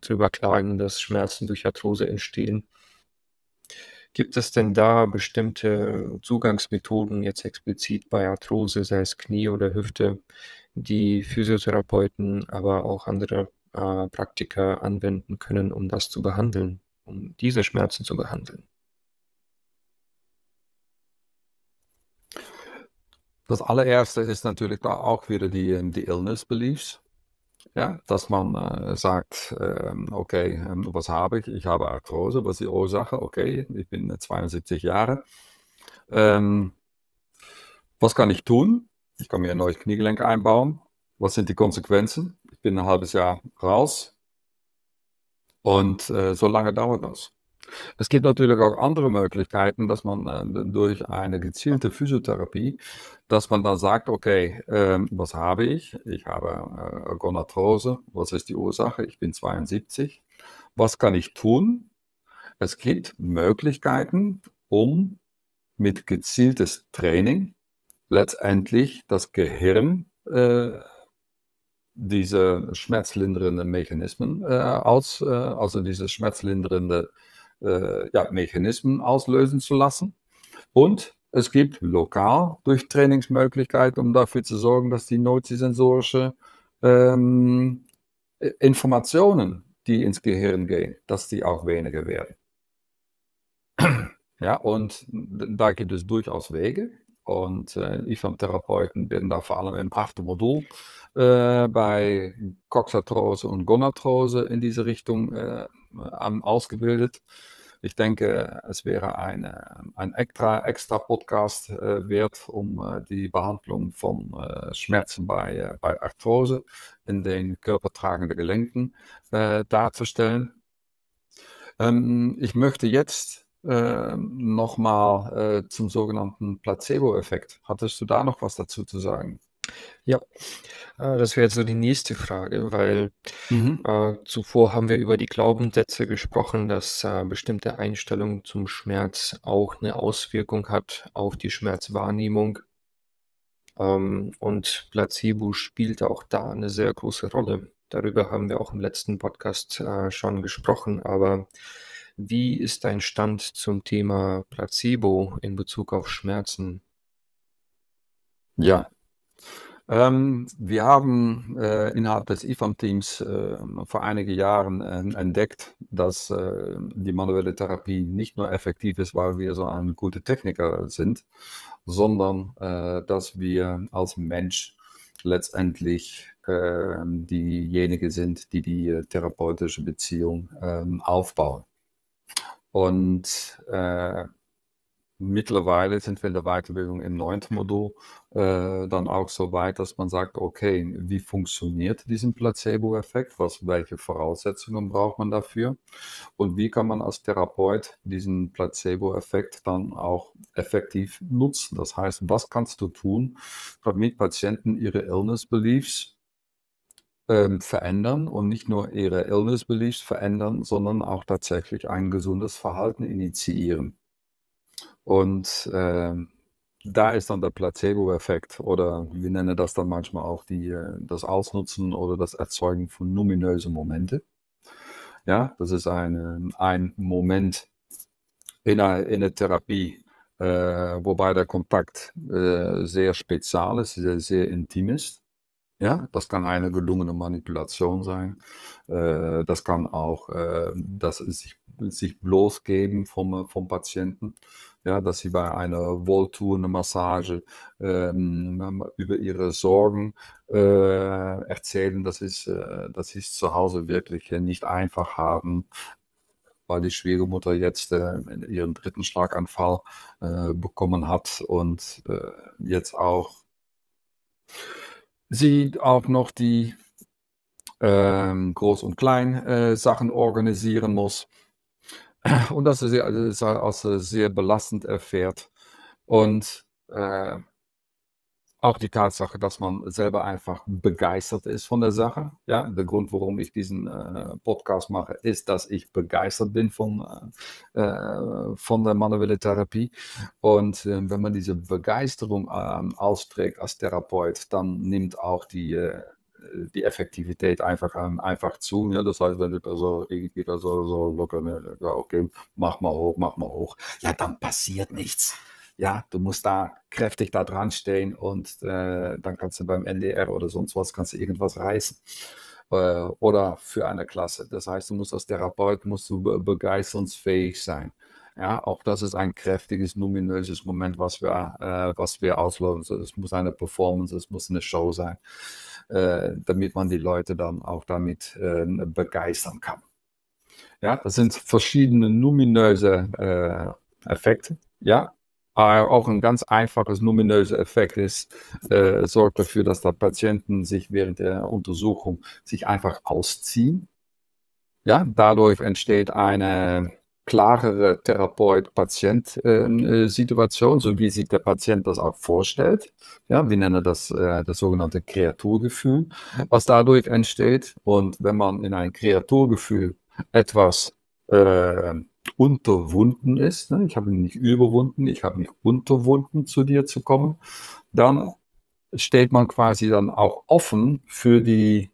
darüber klagen, dass Schmerzen durch Arthrose entstehen. Gibt es denn da bestimmte Zugangsmethoden, jetzt explizit bei Arthrose, sei es Knie oder Hüfte, die Physiotherapeuten, aber auch andere äh, Praktiker anwenden können, um das zu behandeln, um diese Schmerzen zu behandeln? Das allererste ist natürlich auch wieder die, die Illness Beliefs. Ja, dass man äh, sagt, ähm, okay, ähm, was habe ich? Ich habe Arthrose, was ist die Ursache? Okay, ich bin 72 Jahre. Ähm, was kann ich tun? Ich kann mir ein neues Kniegelenk einbauen. Was sind die Konsequenzen? Ich bin ein halbes Jahr raus. Und äh, so lange dauert das. Es gibt natürlich auch andere Möglichkeiten, dass man äh, durch eine gezielte Physiotherapie, dass man dann sagt, okay, äh, was habe ich? Ich habe äh, Gonarthrose. Was ist die Ursache? Ich bin 72. Was kann ich tun? Es gibt Möglichkeiten, um mit gezieltes Training letztendlich das Gehirn äh, diese schmerzlindernden Mechanismen äh, aus, äh, also diese schmerzlindernde äh, ja, Mechanismen auslösen zu lassen. Und es gibt lokal durch Trainingsmöglichkeiten, um dafür zu sorgen, dass die nocisensorische ähm, Informationen, die ins Gehirn gehen, dass die auch weniger werden. Ja, und da gibt es durchaus Wege. Und äh, IFAM-Therapeuten werden da vor allem im achten Modul äh, bei Coxarthrose und Gonarthrose in diese Richtung äh, ausgebildet. Ich denke, es wäre eine, ein extra, extra Podcast äh, wert, um äh, die Behandlung von äh, Schmerzen bei, äh, bei Arthrose in den körpertragenden Gelenken äh, darzustellen. Ähm, ich möchte jetzt äh, nochmal zum sogenannten Placebo-Effekt. Hattest du da noch was dazu zu sagen? Ja, äh, das wäre jetzt so die nächste Frage, weil Mhm. äh, zuvor haben wir über die Glaubenssätze gesprochen, dass äh, bestimmte Einstellungen zum Schmerz auch eine Auswirkung hat auf die Schmerzwahrnehmung. Ähm, und Placebo spielt auch da eine sehr große Rolle. Darüber haben wir auch im letzten Podcast äh, schon gesprochen, aber Wie ist dein Stand zum Thema Placebo in Bezug auf Schmerzen? Ja. Ähm, wir haben äh, innerhalb des IFAM-Teams äh, vor einigen Jahren äh, entdeckt, dass äh, die manuelle Therapie nicht nur effektiv ist, weil wir so ein gute Techniker sind, sondern äh, dass wir als Mensch letztendlich äh, diejenigen sind, die die äh, therapeutische Beziehung ähm, aufbauen. Und Mittlerweile sind wir in der Weiterbildung im neunten Modul äh, dann auch so weit, dass man sagt, okay, wie funktioniert diesen Placebo-Effekt? Was, welche Voraussetzungen braucht man dafür? Und wie kann man als Therapeut diesen Placebo-Effekt dann auch effektiv nutzen? Das heißt, was kannst du tun, damit Patienten ihre Illness Beliefs ähm, verändern und nicht nur ihre Illness Beliefs verändern, sondern auch tatsächlich ein gesundes Verhalten initiieren? Und ähm, da ist dann der Placebo-Effekt oder wir nennen das dann manchmal auch die, äh, das Ausnutzen oder das Erzeugen von numinösen Momente. Ja, das ist ein, ein Moment in einer, in der Therapie, äh, wobei der Kontakt äh, sehr spezial ist, sehr, sehr intim ist. Ja, das kann eine gelungene Manipulation sein. Äh, das kann auch äh, das sich, sich bloßgeben vom, vom Patienten ja, dass sie bei einer wohltuenden Massage ähm, über ihre Sorgen äh, erzählen, dass sie äh, dass sie es zu Hause wirklich nicht einfach haben, weil die Schwiegermutter jetzt äh, ihren dritten Schlaganfall äh, bekommen hat und äh, jetzt auch sie auch noch die ähm, Groß- und Klein-Sachen äh, organisieren muss und dass er sie also als sehr belastend erfährt. Und äh, auch die Tatsache, dass man selber einfach begeistert ist von der Sache. Ja, der Grund, warum ich diesen äh, Podcast mache, ist, dass ich begeistert bin von, äh, äh von der manuellen Therapie. Und äh, wenn man diese Begeisterung ähm, austrägt als Therapeut, dann nimmt auch die äh, die Effektivität einfach, einfach zu. Ja, das heißt, wenn die Person irgendwie so, so locker, ne, okay, mach mal hoch, mach mal hoch, ja, dann passiert nichts. Ja, du musst da kräftig da dran stehen und äh, dann kannst du beim NDR oder sonst was, kannst du irgendwas reißen äh, oder für eine Klasse. Das heißt, du musst als Therapeut musst du begeisterungsfähig sein. Ja, auch das ist ein kräftiges, numinöses Moment, was wir, äh, was wir auslösen. Es muss eine Performance, es muss eine Show sein damit man die Leute dann auch damit äh, begeistern kann. Ja, das sind verschiedene numinöse äh, Effekte. Ja, aber auch ein ganz einfaches numinöser Effekt ist, äh, sorgt dafür, dass der Patienten sich während der Untersuchung sich einfach ausziehen. Ja, dadurch entsteht eine klarere Therapeut-Patient-Situation, so wie sich der Patient das auch vorstellt. Ja, wir nennen das äh, das sogenannte Kreaturgefühl, was dadurch entsteht. Und wenn man in ein Kreaturgefühl etwas äh, unterwunden ist, ne? ich habe mich nicht überwunden, ich habe mich unterwunden, zu dir zu kommen, dann steht man quasi dann auch offen für die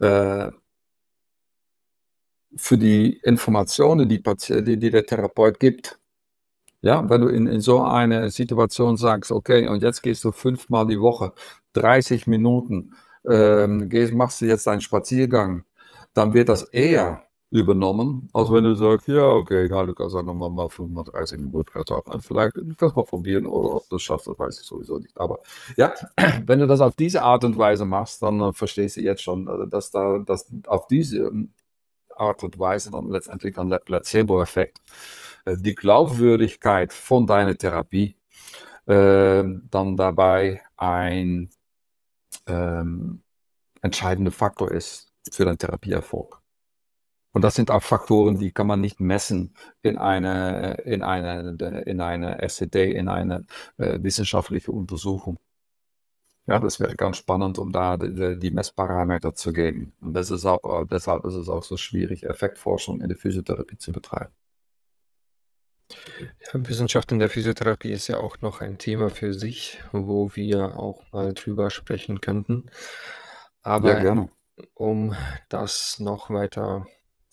äh, für die Informationen, die, die, die der Therapeut gibt. Ja, wenn du in, in so eine Situation sagst, okay, und jetzt gehst du fünfmal die Woche, 30 Minuten, ähm, gehst, machst du jetzt einen Spaziergang, dann wird das eher übernommen, als wenn du sagst, ja, okay, ja, du kannst auch nochmal mal 35 Minuten Vielleicht kannst du mal probieren, oder ob du das schaffst, das weiß ich sowieso nicht. Aber ja, wenn du das auf diese Art und Weise machst, dann äh, verstehst du jetzt schon, äh, dass da, dass auf diese Art und Weise dann letztendlich an der Placebo-Effekt äh, die Glaubwürdigkeit von deiner Therapie äh, dann dabei ein ähm, entscheidender Faktor ist für deinen Therapieerfolg. Und das sind auch Faktoren, die kann man nicht messen in eine, in eine, in eine SCD, in eine äh, wissenschaftliche Untersuchung. Ja, das wäre ganz spannend, um da die, die Messparameter zu geben. Und das ist auch, deshalb ist es auch so schwierig, Effektforschung in der Physiotherapie zu betreiben. Ja, Wissenschaft in der Physiotherapie ist ja auch noch ein Thema für sich, wo wir auch mal drüber sprechen könnten. Aber ja, gerne. um das noch weiter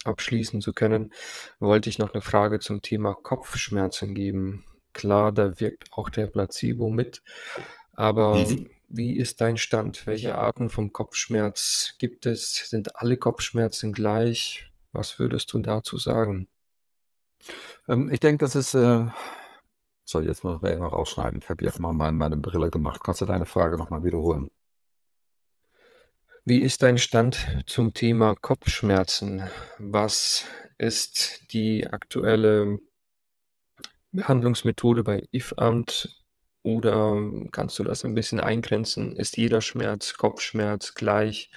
abschließen zu können, wollte ich noch eine Frage zum Thema Kopfschmerzen geben. Klar, da wirkt auch der Placebo mit, aber Mhm. Wie ist dein Stand? Welche Arten vom Kopfschmerz gibt es? Sind alle Kopfschmerzen gleich? Was würdest du dazu sagen? Ähm, ich denke, das ist, äh so, jetzt muss ich mal rausschneiden. Ich habe jetzt mal mein meine Brille gemacht. Kannst du deine Frage noch mal wiederholen? Wie ist dein Stand zum Thema Kopfschmerzen? Was ist die aktuelle Behandlungsmethode bei IFAD oder kannst du das ein bisschen eingrenzen? Ist jeder Schmerz, Kopfschmerz gleich?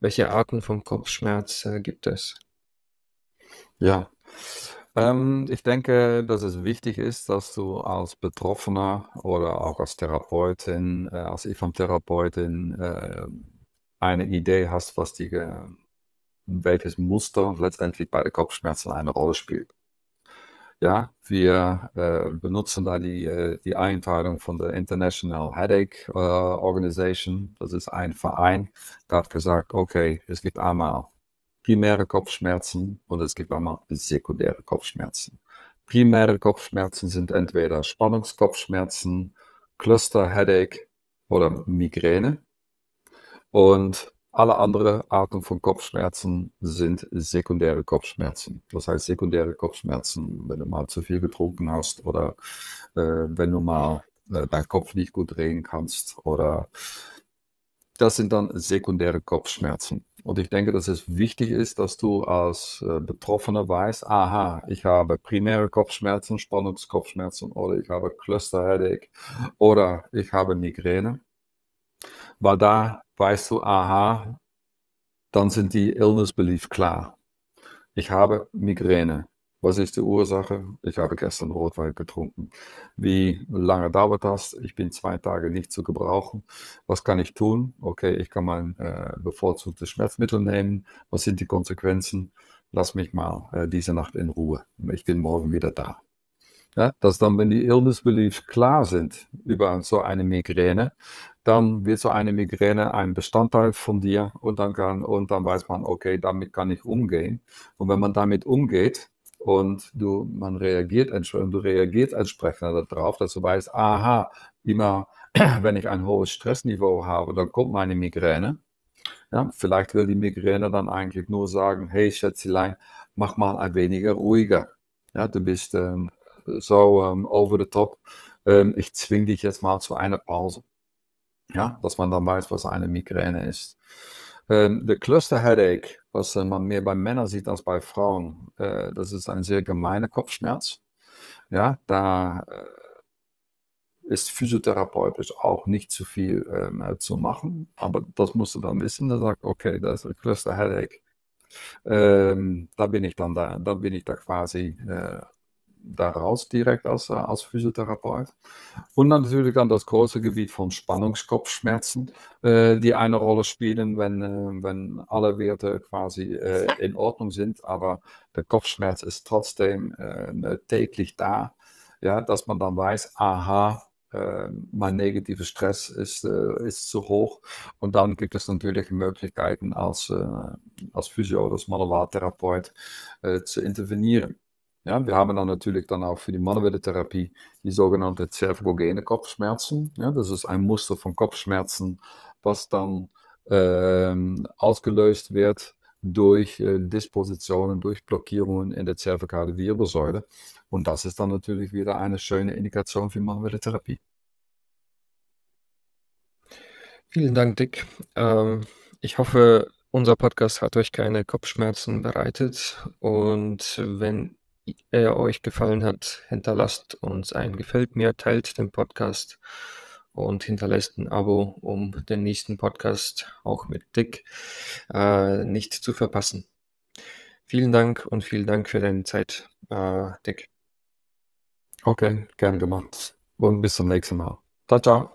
Welche Arten von Kopfschmerz, äh, gibt es? Ja. Ähm, ich denke, dass es wichtig ist, dass du als Betroffener oder auch als Therapeutin, äh, als IFAM-Therapeutin, äh, eine Idee hast, was die, äh, welches Muster letztendlich bei den Kopfschmerzen eine Rolle spielt. Ja, wir äh, benutzen da die, äh, die Einteilung von der International Headache äh, Organization. Das ist ein Verein, der hat gesagt, okay, es gibt einmal primäre Kopfschmerzen und es gibt einmal sekundäre Kopfschmerzen. Primäre Kopfschmerzen sind entweder Spannungskopfschmerzen, Cluster Headache oder Migräne. Und alle anderen Arten von Kopfschmerzen sind sekundäre Kopfschmerzen. Das heißt, sekundäre Kopfschmerzen, wenn du mal zu viel getrunken hast oder äh, wenn du mal äh, deinen Kopf nicht gut drehen kannst oder das sind dann sekundäre Kopfschmerzen. Und ich denke, dass es wichtig ist, dass du als äh, Betroffener weißt, aha, ich habe primäre Kopfschmerzen, Spannungskopfschmerzen oder ich habe Cluster Headache oder ich habe Migräne. Weil da weißt du, aha, dann sind die Illness Belief klar. Ich habe Migräne. Was ist die Ursache? Ich habe gestern Rotwein getrunken. Wie lange dauert das? Ich bin zwei Tage nicht zu gebrauchen. Was kann ich tun? Okay, ich kann mein äh, bevorzugtes Schmerzmittel nehmen. Was sind die Konsequenzen? Lass mich mal äh, diese Nacht in Ruhe. Ich bin morgen wieder da. Ja, dass dann, wenn die Illness Beliefs klar sind über so eine Migräne, dann wird so eine Migräne ein Bestandteil von dir und dann kann, und dann weiß man, okay, damit kann ich umgehen. Und wenn man damit umgeht und du, man reagiert, entsprechend, du reagierst entsprechend darauf, dass du weißt, aha, immer wenn ich ein hohes Stressniveau habe, dann kommt meine Migräne. Ja, vielleicht will die Migräne dann eigentlich nur sagen, hey Schätzelein, mach mal ein weniger ruhiger. Ja, du bist ähm, so ähm, over the top. Ähm, ich zwinge dich jetzt mal zu einer Pause. Ja, dass man dann weiß, was eine Migräne ist. Ähm, der Cluster Headache, was äh, man mehr bei Männern sieht als bei Frauen, äh, das ist ein sehr gemeiner Kopfschmerz. Ja, da äh, ist physiotherapeutisch auch nicht zu viel ähm, äh, zu machen, aber das musst du dann wissen. Da sagt, okay, das ist ein Cluster Headache. Ähm, da bin ich dann da, da bin ich da quasi äh, daraus direkt als, äh, als Physiotherapeut. Und natürlich dann das große Gebiet von Spannungskopfschmerzen, äh, die eine Rolle spielen, wenn, äh, wenn alle Werte quasi äh, in Ordnung sind, aber der Kopfschmerz ist trotzdem äh, täglich da. Ja, dass man dann weiß, aha, äh, mein negativer Stress ist, ist zu hoch. Und dann gibt es natürlich Möglichkeiten als, als Physio oder Manualtherapeut zu intervenieren. Ja, wir haben dann natürlich dann auch für die manuelle die sogenannte cervicogene Kopfschmerzen. Ja, das ist ein Muster von Kopfschmerzen, was dann ähm, ausgelöst wird durch äh, Dispositionen, durch Blockierungen in der zervikale Wirbelsäule. Und das ist dann natürlich wieder eine schöne Indikation für manuelle Therapie. Vielen Dank, Dick. Ähm, ich hoffe, unser Podcast hat euch keine Kopfschmerzen bereitet. Und wenn er euch gefallen hat, hinterlasst uns ein Gefällt mir, teilt den Podcast und hinterlässt ein Abo, um den nächsten Podcast auch mit Dick äh, nicht zu verpassen. Vielen Dank und vielen Dank für deine Zeit, äh, Dick. Okay, gern gemacht. Und bis zum nächsten Mal. Ciao, ciao.